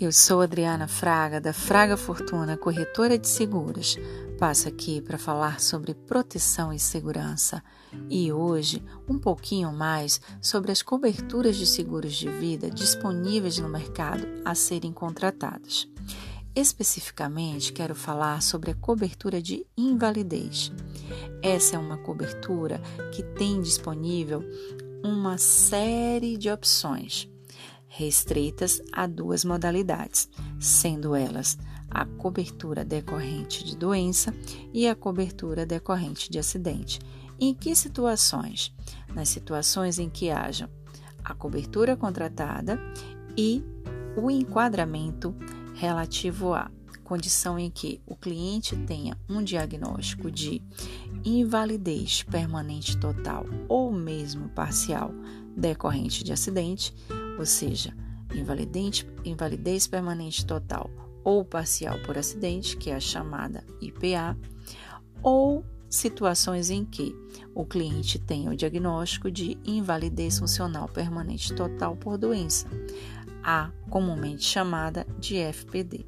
Eu sou Adriana Fraga, da Fraga Fortuna, corretora de seguros. Passo aqui para falar sobre proteção e segurança e hoje um pouquinho mais sobre as coberturas de seguros de vida disponíveis no mercado a serem contratadas. Especificamente, quero falar sobre a cobertura de invalidez. Essa é uma cobertura que tem disponível uma série de opções restritas a duas modalidades, sendo elas a cobertura decorrente de doença e a cobertura decorrente de acidente. Em que situações? Nas situações em que haja a cobertura contratada e o enquadramento relativo à condição em que o cliente tenha um diagnóstico de invalidez permanente total ou mesmo parcial decorrente de acidente, ou seja, invalidez permanente total ou parcial por acidente, que é a chamada IPA, ou situações em que o cliente tenha o diagnóstico de invalidez funcional permanente total por doença, a comumente chamada de FPD.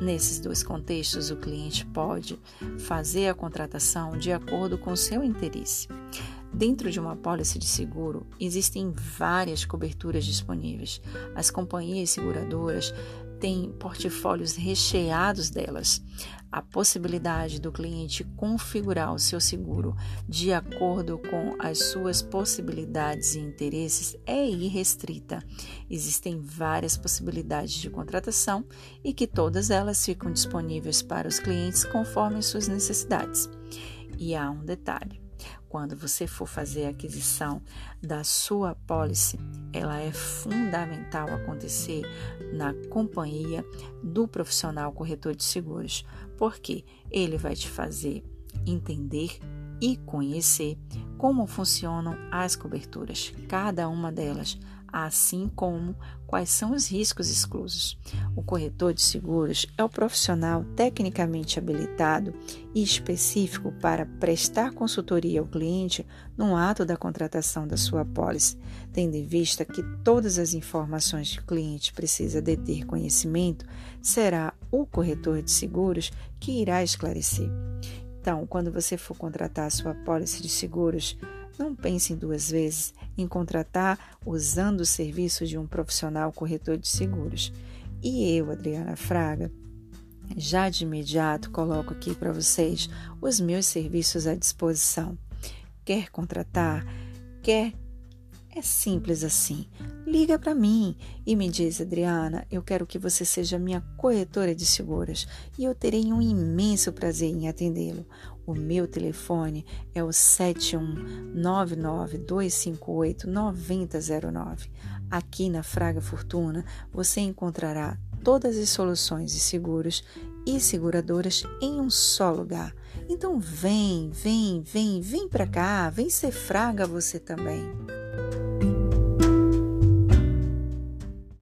Nesses dois contextos, o cliente pode fazer a contratação de acordo com seu interesse. Dentro de uma pólice de seguro, existem várias coberturas disponíveis. As companhias seguradoras têm portfólios recheados delas. A possibilidade do cliente configurar o seu seguro de acordo com as suas possibilidades e interesses é irrestrita. Existem várias possibilidades de contratação e que todas elas ficam disponíveis para os clientes conforme suas necessidades. E há um detalhe: quando você for fazer a aquisição da sua pólice, ela é fundamental acontecer na companhia do profissional corretor de seguros, porque ele vai te fazer entender e conhecer como funcionam as coberturas, cada uma delas, assim como quais são os riscos exclusos. O corretor de seguros é o profissional tecnicamente habilitado e específico para prestar consultoria ao cliente no ato da contratação da sua pólice, tendo em vista que todas as informações que o cliente precisa de ter conhecimento será o corretor de seguros que irá esclarecer. Então, quando você for contratar a sua pólice de seguros, não pense duas vezes em contratar usando o serviço de um profissional corretor de seguros. E eu, Adriana Fraga, já de imediato coloco aqui para vocês os meus serviços à disposição. Quer contratar? Quer é simples assim. Liga para mim e me diz, Adriana, eu quero que você seja minha corretora de seguros e eu terei um imenso prazer em atendê-lo. O meu telefone é o 7199-258-9009. Aqui na Fraga Fortuna você encontrará todas as soluções de seguros e seguradoras em um só lugar. Então vem, vem, vem, vem para cá, vem ser Fraga você também.